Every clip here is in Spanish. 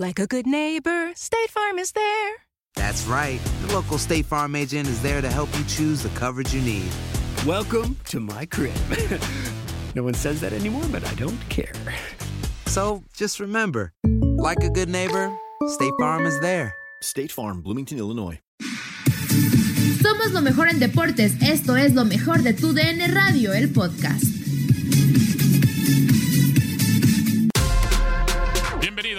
Like a good neighbor, State Farm is there. That's right. The local State Farm agent is there to help you choose the coverage you need. Welcome to my crib. no one says that anymore, but I don't care. So just remember, like a good neighbor, State Farm is there. State Farm, Bloomington, Illinois. Somos lo mejor en deportes. Esto es lo mejor de tu DN Radio, el podcast.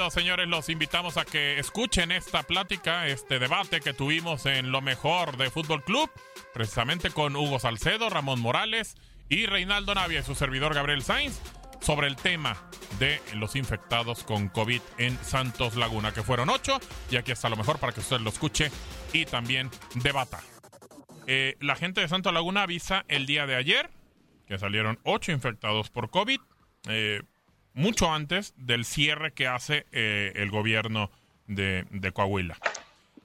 Señores. Los invitamos a que escuchen esta plática, este debate que tuvimos en lo mejor de Fútbol Club, precisamente con Hugo Salcedo, Ramón Morales y Reinaldo Navia y su servidor Gabriel Sainz sobre el tema de los infectados con COVID en Santos Laguna, que fueron ocho, y aquí está lo mejor para que usted lo escuche y también debata. Eh, la gente de Santos Laguna avisa el día de ayer que salieron ocho infectados por COVID, eh, mucho antes del cierre que hace eh, el gobierno de, Coahuila.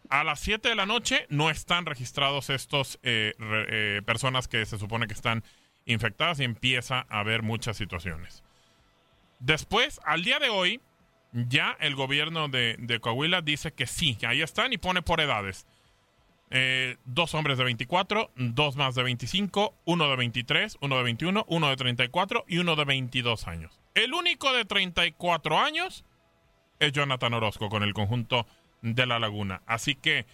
A las 7 de la noche no están registrados estos eh, eh, personas que se supone que están infectadas y empieza a haber muchas situaciones. Después, al día de hoy, ya el gobierno de, Coahuila dice que sí, que ahí están y pone por edades. Dos hombres de 24, dos más de 25, uno de 23, uno de 21, uno de 34 y uno de 22 años. El único de 34 años es Jonathan Orozco con el conjunto de La Laguna. Así que,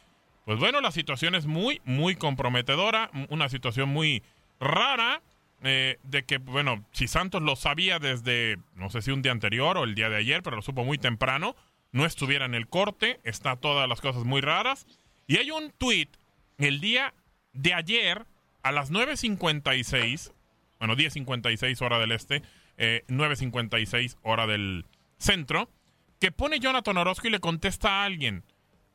pues bueno, la situación es muy, muy comprometedora, una situación muy rara. eh, de que, bueno, si Santos lo sabía desde, no sé si un día anterior o el día de ayer, pero lo supo muy temprano, no estuviera en el corte, está todas las cosas muy raras. Y hay un tweet el día de ayer a las 9.56, bueno, 10.56 hora del este, eh, 9.56 hora del centro, que pone Jonathan Orozco y le contesta a alguien,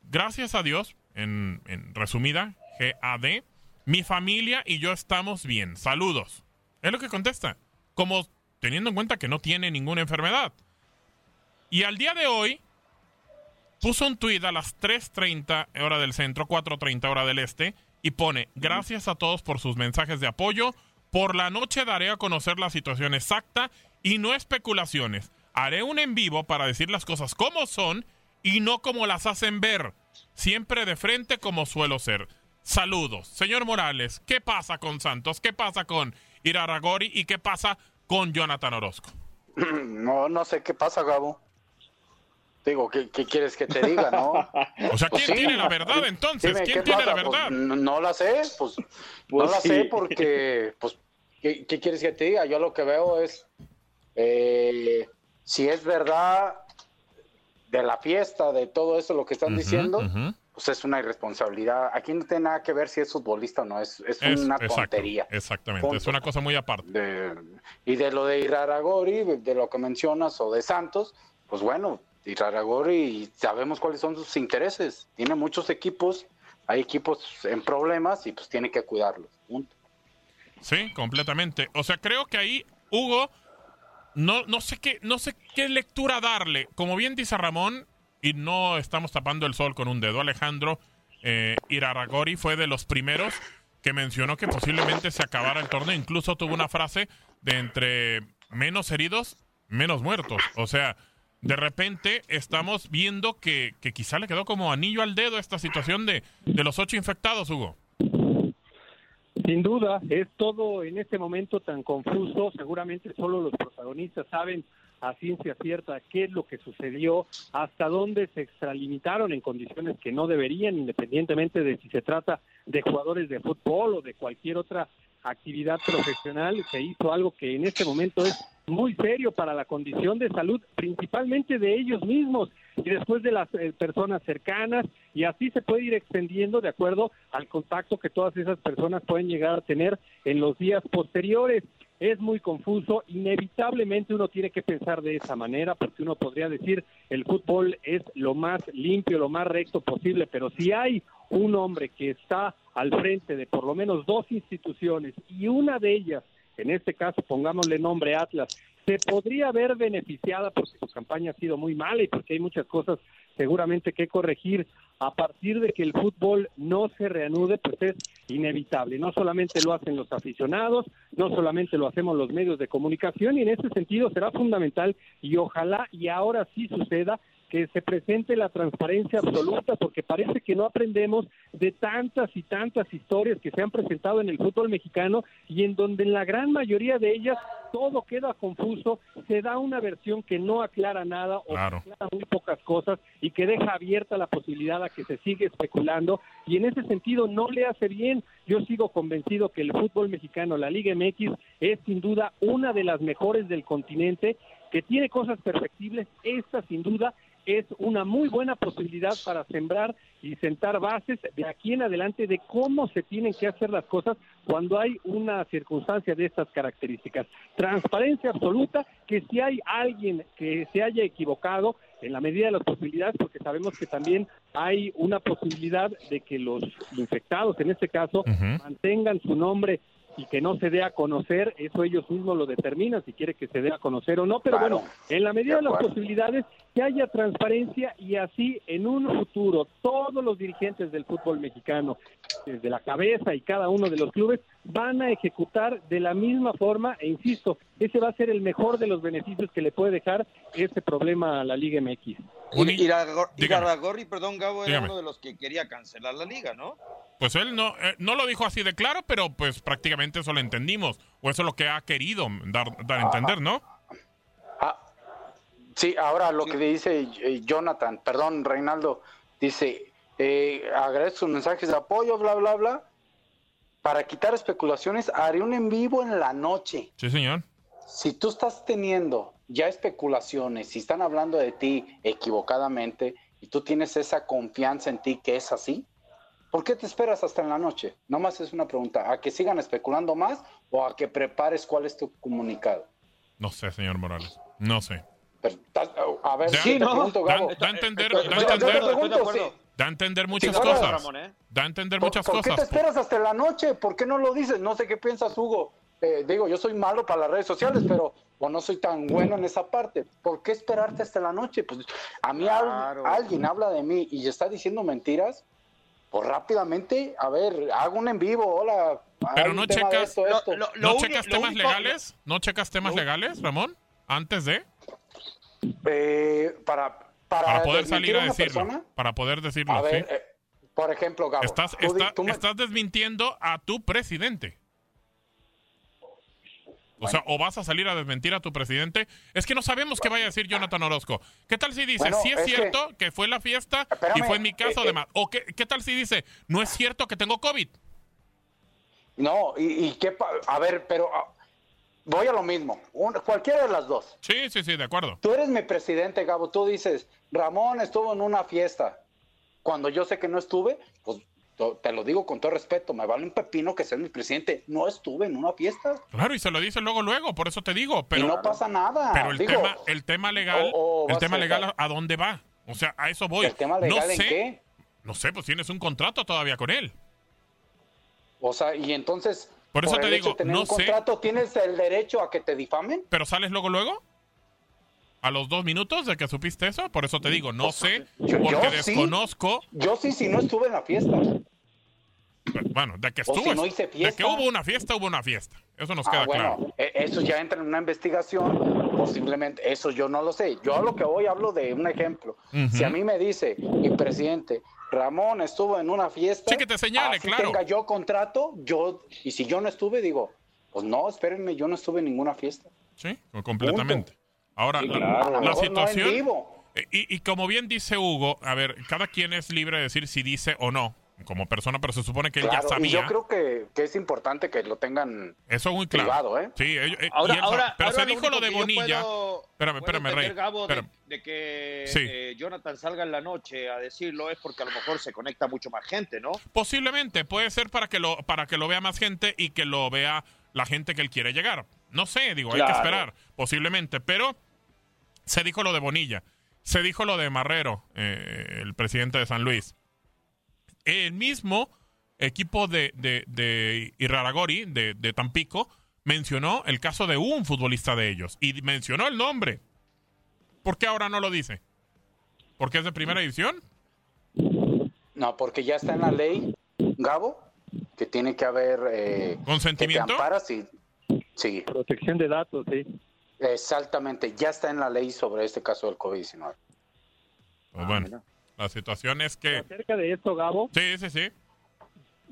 gracias a Dios, en, en resumida, GAD, mi familia y yo estamos bien, saludos. Es lo que contesta, como teniendo en cuenta que no tiene ninguna enfermedad. Y al día de hoy, puso un tuit a las 3.30 hora del centro, 4.30 hora del este, y pone, gracias a todos por sus mensajes de apoyo, por la noche daré a conocer la situación exacta y no especulaciones. Haré un en vivo para decir las cosas como son y no como las hacen ver, siempre de frente como suelo ser. Saludos. Señor Morales, ¿qué pasa con Santos? ¿Qué pasa con Iraragori? ¿Y qué pasa con Jonathan Orozco? No, no sé qué pasa, Gabo. Digo, ¿qué, qué quieres que te diga, no? O sea, Pues ¿quién sí. tiene la verdad entonces? Dime, ¿Quién ¿qué tiene la pasa? Pues, verdad? no, no la sé, pues, no Pues la sí. sé porque, pues, ¿qué, qué quieres que te diga? Yo lo que veo es, eh, si es verdad de la fiesta, de todo eso, lo que están diciendo, pues es una irresponsabilidad. Aquí no tiene nada que ver si es futbolista o no, es, es, Es- una exacto, tontería. Exactamente, es una cosa muy aparte. De- y de lo de Iraragori, de lo que mencionas, o de Santos, pues bueno, Iraragori sabemos cuáles son sus intereses. Tiene muchos equipos, hay equipos en problemas y pues tiene que cuidarlos. Punto. Sí, completamente. O sea, creo que ahí Hugo no, no sé qué no sé qué lectura darle. Como bien dice Ramón, y no estamos tapando el sol con un dedo. Alejandro eh, Iraragori fue de los primeros que mencionó que posiblemente se acabara el torneo. Incluso tuvo una frase de entre menos heridos, menos muertos. O sea, de repente estamos viendo que, que quizá le quedó como anillo al dedo esta situación de, de los ocho infectados, Hugo. Sin duda, es todo en este momento tan confuso. Seguramente solo los protagonistas saben a ciencia cierta qué es lo que sucedió, hasta dónde se extralimitaron en condiciones que no deberían, independientemente de si se trata de jugadores de fútbol o de cualquier otra actividad profesional. Se hizo algo que en este momento es muy serio para la condición de salud, principalmente de ellos mismos y después de las eh, personas cercanas, y así se puede ir extendiendo de acuerdo al contacto que todas esas personas pueden llegar a tener en los días posteriores. Es muy confuso, inevitablemente uno tiene que pensar de esa manera, porque uno podría decir el fútbol es lo más limpio, lo más recto posible, pero si hay un hombre que está al frente de por lo menos dos instituciones y una de ellas en este caso pongámosle nombre Atlas, se podría ver beneficiada porque su campaña ha sido muy mala y porque hay muchas cosas seguramente que corregir a partir de que el fútbol no se reanude, pues es inevitable. No solamente lo hacen los aficionados, no solamente lo hacemos los medios de comunicación y en ese sentido será fundamental y ojalá y ahora sí suceda que se presente la transparencia absoluta, porque parece que no aprendemos de tantas y tantas historias que se han presentado en el fútbol mexicano y en donde en la gran mayoría de ellas todo queda confuso, se da una versión que no aclara nada o aclara muy pocas cosas y que deja abierta la posibilidad a que se siga especulando y en ese sentido no le hace bien. Yo sigo convencido que el fútbol mexicano, la Liga MX, es sin duda una de las mejores del continente que tiene cosas perfectibles, esta sin duda es una muy buena posibilidad para sembrar y sentar bases de aquí en adelante de cómo se tienen que hacer las cosas cuando hay una circunstancia de estas características. Transparencia absoluta, que si hay alguien que se haya equivocado, en la medida de las posibilidades, porque sabemos que también hay una posibilidad de que los infectados, en este caso, mantengan su nombre y que no se dé a conocer, eso ellos mismos lo determinan si quiere que se dé a conocer o no, pero bueno, en la medida de, las posibilidades que haya transparencia y así en un futuro todos los dirigentes del fútbol mexicano, desde la cabeza y cada uno de los clubes, van a ejecutar de la misma forma e insisto, ese va a ser el mejor de los beneficios que le puede dejar este problema a la Liga MX. Gorri, perdón, Gabo, era uno de los que quería cancelar la liga, ¿no? Pues él no, eh, no lo dijo así de claro, pero pues prácticamente eso lo entendimos. O eso es lo que ha querido dar, dar a entender, ¿no? Ah, sí, ahora lo que dice eh, Jonathan, perdón, Reinaldo, dice, eh, agradezco sus mensajes de apoyo, bla, bla, bla. Para quitar especulaciones, haré un en vivo en la noche. Sí, señor. Si tú estás teniendo ya especulaciones, si están hablando de ti equivocadamente y tú tienes esa confianza en ti que es así, ¿por qué te esperas hasta en la noche? Nomás es una pregunta, ¿a que sigan especulando más o a que prepares cuál es tu comunicado? No sé, señor Morales, no sé. a ver, sí, no, da, a entender, da, entender, da a entender muchas cosas. ¿eh? Da a entender muchas cosas. ¿Por qué te esperas hasta la noche? ¿Por qué no lo dices? No sé qué piensas, Hugo. Eh, digo, yo soy malo para las redes sociales, pero o no soy tan bueno en esa parte. ¿Por qué esperarte hasta la noche? Pues a mí alguien habla de mí y está diciendo mentiras, pues rápidamente, a ver, hago un en vivo, hola. Pero no checas, no, checas temas legales, no checas temas legales, Ramón, antes de. Eh, para, para, poder salir a, decirlo, para poder decirlo, ¿sí? Eh, por ejemplo, Gabo, estás, estás desmintiendo a tu presidente. O sea, o vas a salir a desmentir a tu presidente. Es que no sabemos qué vaya a decir Jonathan Orozco. ¿Qué tal si dice, sí es, cierto que... fue la fiesta y fue en mi caso, además? Eh, o qué, qué, tal si dice, no es cierto que tengo COVID? No, y, qué. A ver, pero ah, voy a lo mismo. cualquiera de las dos. Sí, sí, sí, de acuerdo. Tú eres mi presidente, Gabo. Tú dices, Ramón estuvo en una fiesta. Cuando yo sé que no estuve, te lo digo con todo respeto, me vale un pepino que sea mi presidente. No estuve en una fiesta. Claro, y se lo dice luego, luego, por eso te digo. Pero, y no pasa nada. Pero el, tema, el tema legal, el tema legal, ¿a dónde va? O sea, a eso voy. ¿El tema legal no en qué? No sé, pues tienes un contrato todavía con él. O sea, y entonces. Por eso te digo, no un contrato, ¿tienes el derecho a que te difamen? ¿Pero sales luego, luego? a los dos minutos de que supiste eso? Por eso te digo, no sé, porque desconozco. Yo sí, si no estuve en la fiesta. Bueno, de que estuvo. de que hubo una fiesta, hubo una fiesta. Eso nos ah, queda claro. E, eso ya entra en una investigación. Posiblemente, eso yo no lo sé. Yo lo que hoy hablo de un ejemplo. Si a mí me dice mi presidente, Ramón estuvo en una fiesta. Sí, que te señale, claro. tenga yo contrato, yo, y si yo no estuve, digo, pues no, espérenme, yo no estuve en ninguna fiesta. Sí, completamente. Ahora, la, situación. y, y como bien dice Hugo, a ver, cada quien es libre de decir si dice o no como persona, pero se supone que él ya sabía. Y yo creo que, que, es importante que lo tengan Eso muy claro. privado, ¿eh? Sí, eh, ahora, pero se dijo lo de Bonilla. Espérame, espérame, Rey. de, que eh, Jonathan salga en la noche a decirlo es porque a lo mejor se conecta mucho más gente, ¿no? Posiblemente, puede ser para que lo para que lo vea más gente y que lo vea la gente que él quiere llegar. No sé, digo, hay que esperar, posiblemente, pero se dijo lo de Bonilla, se dijo lo de Marrero, eh, el presidente de San Luis el mismo equipo de, de, de Irraragori, de, de Tampico, mencionó el caso de un futbolista de ellos y mencionó el nombre. ¿Por qué ahora no lo dice? ¿Porque es de primera división? No, porque ya está en la ley, Gabo, que tiene que haber... Eh, ¿Consentimiento? sí. Protección de datos, sí. Exactamente, ya está en la ley sobre este caso del COVID-19. Pues bueno. Ah, la situación es que... Acerca de esto, Gabo. Sí, sí, sí.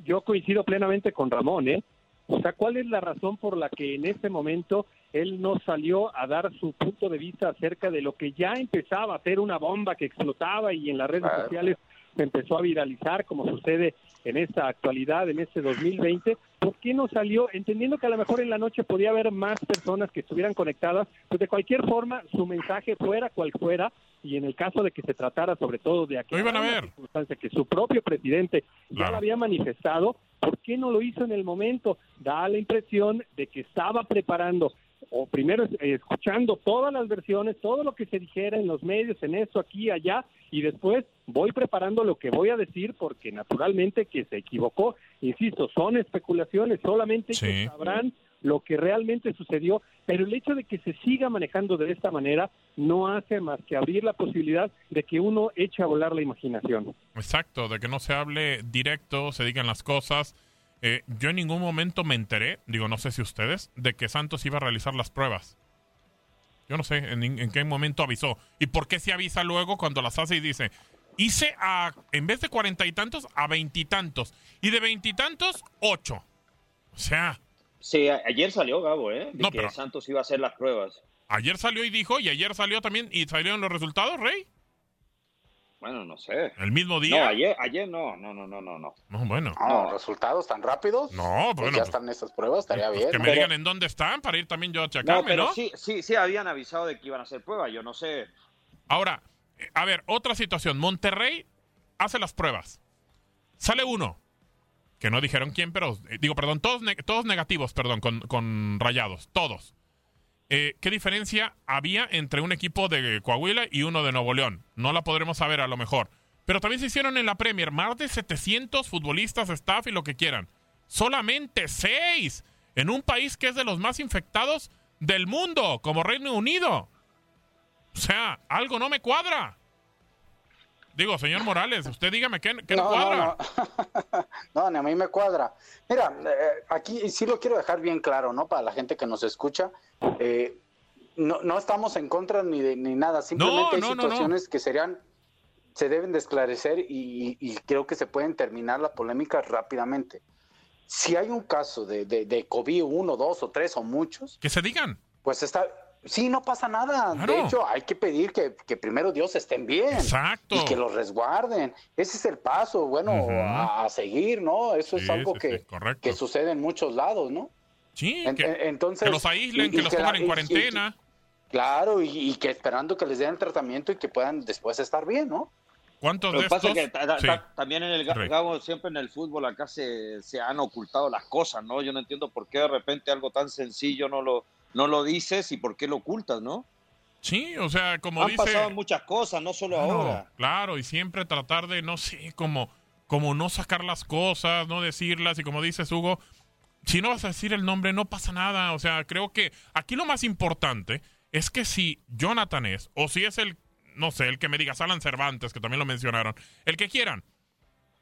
Yo coincido plenamente con Ramón, ¿eh? O sea, ¿cuál es la razón por la que en este momento él no salió a dar su punto de vista acerca de lo que ya empezaba a ser una bomba que explotaba y en las redes sociales se empezó a viralizar, como sucede en esta actualidad, en este 2020? ¿Por qué no salió? Entendiendo que a lo mejor en la noche podía haber más personas que estuvieran conectadas, pues de cualquier forma su mensaje fuera cual fuera, y en el caso de que se tratara sobre todo de aquella circunstancia que su propio presidente ya lo había manifestado, ¿por qué no lo hizo en el momento? Da la impresión de que estaba preparando o primero escuchando todas las versiones, todo lo que se dijera en los medios, en esto, aquí, allá, y después voy preparando lo que voy a decir porque naturalmente que se equivocó, insisto, son especulaciones, solamente sabrán lo que realmente sucedió, pero el hecho de que se siga manejando de esta manera no hace más que abrir la posibilidad de que uno eche a volar la imaginación. Exacto, de que no se hable directo, se digan las cosas. Eh, yo en ningún momento me enteré, digo, no sé si ustedes, de que Santos iba a realizar las pruebas. Yo no sé en, qué momento avisó. ¿Y por qué se avisa luego cuando las hace y dice, hice a, en vez de cuarenta y tantos, a veintitantos. Y, de veintitantos, ocho. O sea, Sí, ayer salió Gabo, ¿eh? De que Santos iba a hacer las pruebas. Ayer salió y dijo, y ayer salió también, y salieron los resultados, Rey. Bueno, no sé. ¿El mismo día? No, ayer, ayer no, no, no, no, no. No, bueno. No, ¿resultados tan rápidos? No, pues bueno. ya están esas pruebas, estaría pues bien. Que me digan en dónde están para ir también yo a checarme, ¿no? Pero sí, sí, sí habían avisado de que iban a hacer pruebas, yo no sé. Ahora, a ver, otra situación. Monterrey hace las pruebas. Sale uno que no dijeron quién, pero eh, digo, perdón, todos, todos negativos, perdón, con, rayados, todos. Eh, ¿Qué diferencia había entre un equipo de Coahuila y uno de Nuevo León? No la podremos saber a lo mejor. Pero también se hicieron en la Premier más de 700 futbolistas, staff y lo que quieran. Solamente 6 en un país que es de los más infectados del mundo, como Reino Unido. O sea, algo no me cuadra. Digo, señor Morales, usted dígame qué, qué no, cuadra. No, ni a mí me cuadra. Mira, eh, aquí sí lo quiero dejar bien claro, ¿no? Para la gente que nos escucha. Eh, no, no estamos en contra ni de ni nada, simplemente hay situaciones que serían, se deben de esclarecer y, y, creo que se pueden terminar la polémica rápidamente. Si hay un caso de, de, de COVID, uno, dos o tres o muchos. Que se digan. Pues está, Sí, no pasa nada. De hecho, hay que pedir que, primero Dios estén bien. Exacto. Y que los resguarden. Ese es el paso, bueno, a, seguir, ¿no? Eso es algo que, que sucede en muchos lados, ¿no? Sí, que, entonces, que los aíslen, que los pongan en cuarentena. claro, y, que esperando que les den el tratamiento y que puedan después estar bien, ¿no? ¿Cuántos de pasa que también en el Gabo, siempre en el fútbol acá se, se han ocultado las cosas, ¿no? Yo no entiendo por qué de repente algo tan sencillo no lo no lo dices y por qué lo ocultas, ¿no? Sí, o sea, como Han dice... pasado muchas cosas, no solo ahora. Claro, y siempre tratar de, no sé, como, como no sacar las cosas, no decirlas, y como dices, Hugo, si no vas a decir el nombre, no pasa nada. O sea, creo que aquí lo más importante es que si Jonathan es, o si es el, no sé, el que me diga, Alan Cervantes, que también lo mencionaron, el que quieran,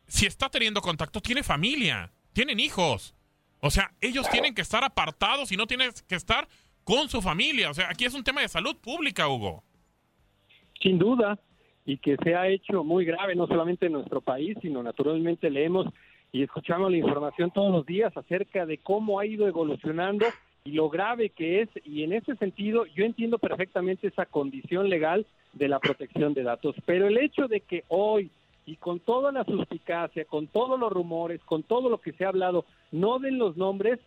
si está teniendo contacto, tiene familia, tienen hijos. O sea, ellos tienen que estar apartados y no tienen que estar con su familia. O sea, aquí es un tema de salud pública, Hugo. Sin duda, y que se ha hecho muy grave, no solamente en nuestro país, sino naturalmente leemos y escuchamos la información todos los días acerca de cómo ha ido evolucionando y lo grave que es. Y en ese sentido, yo entiendo perfectamente esa condición legal de la protección de datos. Pero el hecho de que hoy, y con toda la suspicacia, con todos los rumores, con todo lo que se ha hablado, no den los nombres,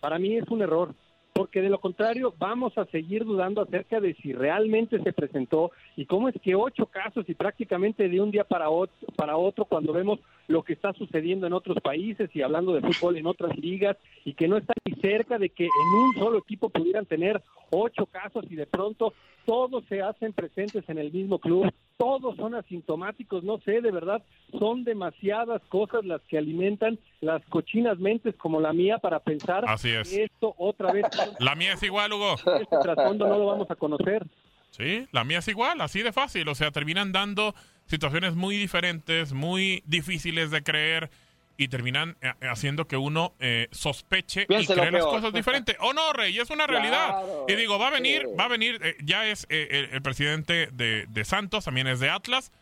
para mí es un error porque de lo contrario vamos a seguir dudando acerca de si realmente se presentó y cómo es que ocho casos y prácticamente de un día para otro, para otro cuando vemos lo que está sucediendo en otros países y hablando de fútbol en otras ligas y que no está ni cerca de que en un solo equipo pudieran tener ocho casos y de pronto todos se hacen presentes en el mismo club, todos son asintomáticos, no sé, de verdad, son demasiadas cosas las que alimentan las cochinas mentes como la mía para pensar Así es. que esto otra vez... La mía es igual, Hugo. Este trasfondo no lo vamos a conocer. Sí, la mía es igual, así de fácil. O sea, terminan dando situaciones muy diferentes, muy difíciles de creer y terminan eh, haciendo que uno eh, sospeche y cree las cosas diferentes. O no, Rey, es una realidad. y digo, va a venir, va a venir, eh, ya es el, el, presidente de, de, Santos, también es de Atlas.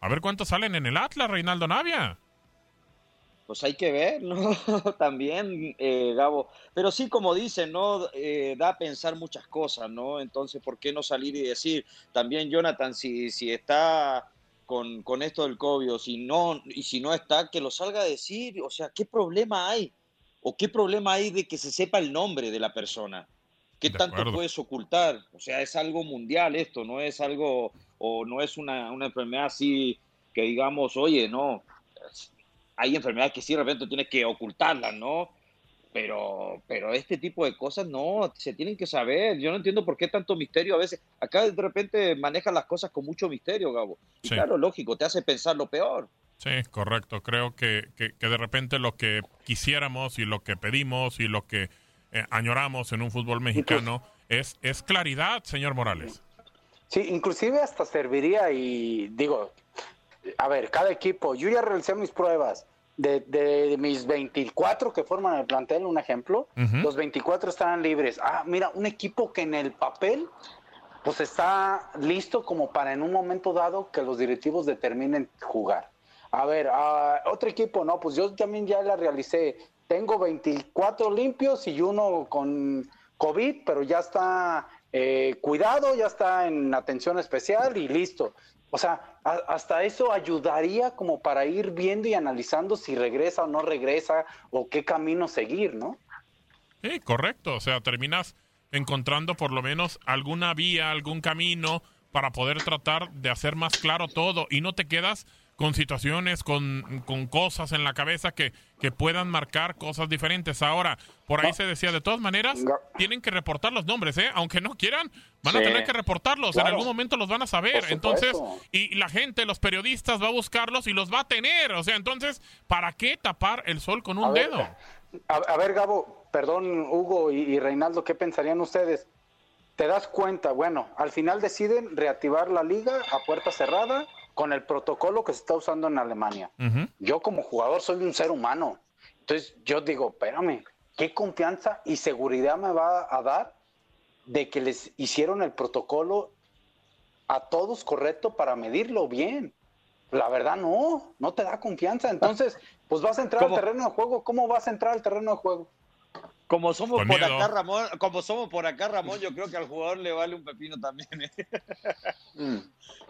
A ver cuántos salen en el Atlas, Reinaldo Navia. Pues hay que ver, ¿no? También, Gabo. Pero sí, como dicen, ¿no? da a pensar muchas cosas, ¿no? Entonces, ¿por qué no salir y decir? También, Jonathan, si, si está con, con esto del COVID, o si no, y si no está, que lo salga a decir, o sea, ¿qué problema hay? ¿O qué problema hay de que se sepa el nombre de la persona? ¿Qué De tanto acuerdo. puedes ocultar? O sea, es algo mundial esto, no es algo, o no es una, una enfermedad así que digamos, oye, no, hay enfermedades que sí de repente tienes que ocultarlas, ¿no? Pero, pero este tipo de cosas no, se tienen que saber. Yo no entiendo por qué tanto misterio a veces. Acá de repente manejan las cosas con mucho misterio, Gabo. Y Sí. claro, lógico, te hace pensar lo peor. Sí, correcto. Creo que, que, que de repente lo que quisiéramos y lo que pedimos y lo que eh, añoramos en un fútbol mexicano es, es claridad, señor Morales. Sí, inclusive hasta serviría y digo, a ver, cada equipo, yo ya realicé mis pruebas. De, de mis 24 que forman el plantel, un ejemplo, los 24 estarán libres. Ah, mira, un equipo que en el papel pues está listo como para en un momento dado que los directivos determinen jugar. A ver, ah, otro equipo, no, pues yo también ya la realicé. Tengo 24 limpios y uno con COVID, pero ya está eh, cuidado, ya está en atención especial y listo. O sea, a- hasta eso ayudaría como para ir viendo y analizando si regresa o no regresa o qué camino seguir, ¿no? Sí, correcto. O sea, terminas encontrando por lo menos alguna vía, algún camino para poder tratar de hacer más claro todo y no te quedas con situaciones, con, con cosas en la cabeza que, que puedan marcar cosas diferentes. Ahora, por ahí se decía, de todas maneras, tienen que reportar los nombres, ¿eh? Aunque no quieran, van a tener que reportarlos. En algún momento los van a saber. Entonces, y la gente, los periodistas, va a buscarlos y los va a tener. O sea, entonces, ¿para qué tapar el sol con un A ver, dedo? A, a ver, Gabo, perdón, Hugo y, y Reinaldo, ¿qué pensarían ustedes? Te das cuenta, bueno, al final deciden reactivar la liga a puerta cerrada con el protocolo que se está usando en Alemania. Yo como jugador soy un ser humano. Entonces yo digo, espérame, ¿qué confianza y seguridad me va a dar de que les hicieron el protocolo a todos correcto para medirlo bien? La verdad no, no te da confianza. Entonces, pues vas a entrar ¿Cómo? al terreno de juego. ¿Cómo vas a entrar al terreno de juego? Como somos Con por miedo. acá, Ramón, como somos por acá, Ramón, yo creo que al jugador le vale un pepino también. ¿eh? Mm.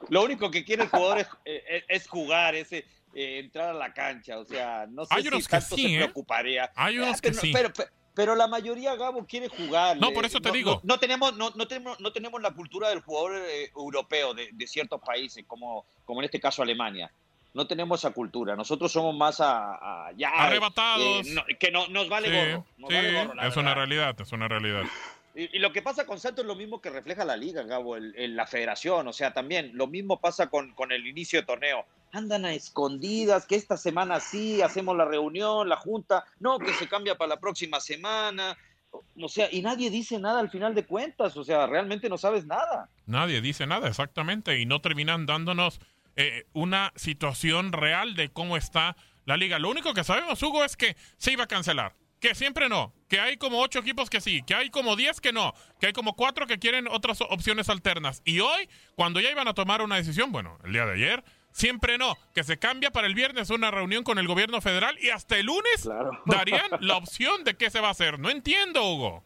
Lo único que quiere el jugador es, eh, es jugar, es eh, entrar a la cancha. O sea, no sé Hay si unos que tanto sí, se ¿eh? preocuparía. Hay unos Ah, que pero, sí. Pero, pero- pero la mayoría, Gabo, quiere jugar. No, por eso te no, digo. No, no tenemos, no, no tenemos, no tenemos la cultura del jugador eh, europeo de, de ciertos países, como, como en este caso Alemania. No tenemos esa cultura. Nosotros somos más a, a- ya, Arrebatados. eh, no- que no, nos vale Sí, gorro. Nos sí, vale gorro, la es una realidad, es una realidad. Y, y lo que pasa con Santos es lo mismo que refleja la liga, Gabo, el- el- la federación. O sea, también lo mismo pasa con, con el inicio de torneo. Andan a escondidas, que esta semana sí, hacemos la reunión, la junta. No, que se cambia para la próxima semana. O sea, y nadie dice nada al final de cuentas, o sea, realmente no sabes nada. Nadie dice nada, exactamente, y no terminan dándonos eh, una situación real de cómo está la liga. Lo único que sabemos, Hugo, es que se iba a cancelar. Que siempre no, que hay como ocho equipos que sí, que hay como diez que no, que hay como cuatro que quieren otras opciones alternas. Y hoy, cuando ya iban a tomar una decisión, bueno, el día de ayer, siempre no, que se cambia para el viernes una reunión con el gobierno federal y hasta el lunes darían la opción de qué se va a hacer. No entiendo, Hugo.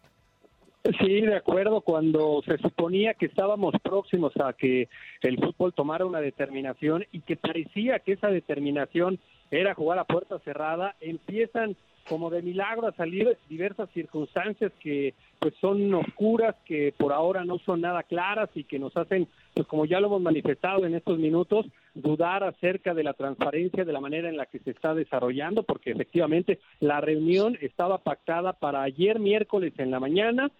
Sí, de acuerdo, cuando se suponía que estábamos próximos a que el fútbol tomara una determinación y que parecía que esa determinación era jugar a puerta cerrada, empiezan como de milagro a salir diversas circunstancias que pues son oscuras, que por ahora no son nada claras y que nos hacen, pues como ya lo hemos manifestado en estos minutos, dudar acerca de la transparencia de la manera en la que se está desarrollando, porque efectivamente la reunión estaba pactada para ayer miércoles en la mañana,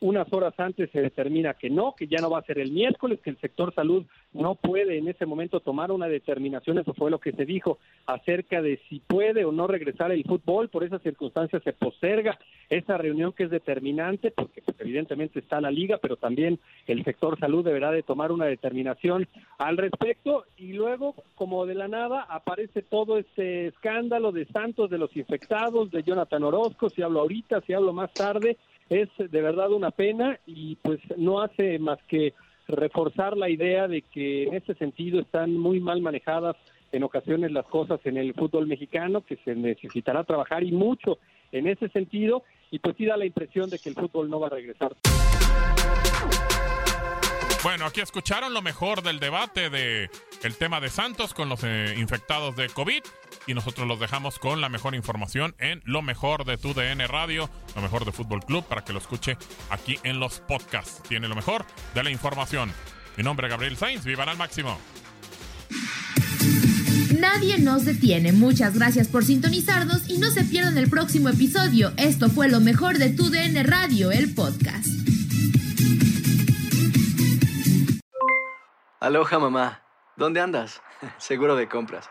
unas horas antes se determina que no, que ya no va a ser el miércoles, que el sector salud no puede en ese momento tomar una determinación, eso fue lo que se dijo acerca de si puede o no regresar el fútbol, por esas circunstancias se posterga esa reunión que es determinante, porque pues, evidentemente está la liga, pero también el sector salud deberá de tomar una determinación al respecto, y luego, como de la nada, aparece todo este escándalo de Santos, de los infectados, de Jonathan Orozco, si hablo ahorita, si hablo más tarde, es de verdad una pena y pues no hace más que reforzar la idea de que en ese sentido están muy mal manejadas en ocasiones las cosas en el fútbol mexicano, que se necesitará trabajar y mucho en ese sentido, y pues sí da la impresión de que el fútbol no va a regresar. Bueno, aquí escucharon lo mejor del debate de el tema de Santos con los eh, infectados de COVID y nosotros los dejamos con la mejor información en lo mejor de tu DN Radio, lo mejor de Fútbol Club para que lo escuche aquí en los podcasts. Tiene lo mejor de la información. Mi nombre es Gabriel Sainz, vivan al máximo. Nadie nos detiene. Muchas gracias por sintonizarnos y no se pierdan el próximo episodio. Esto fue lo mejor de tu DN Radio, el podcast. Aloha mamá, ¿dónde andas? Seguro de compras.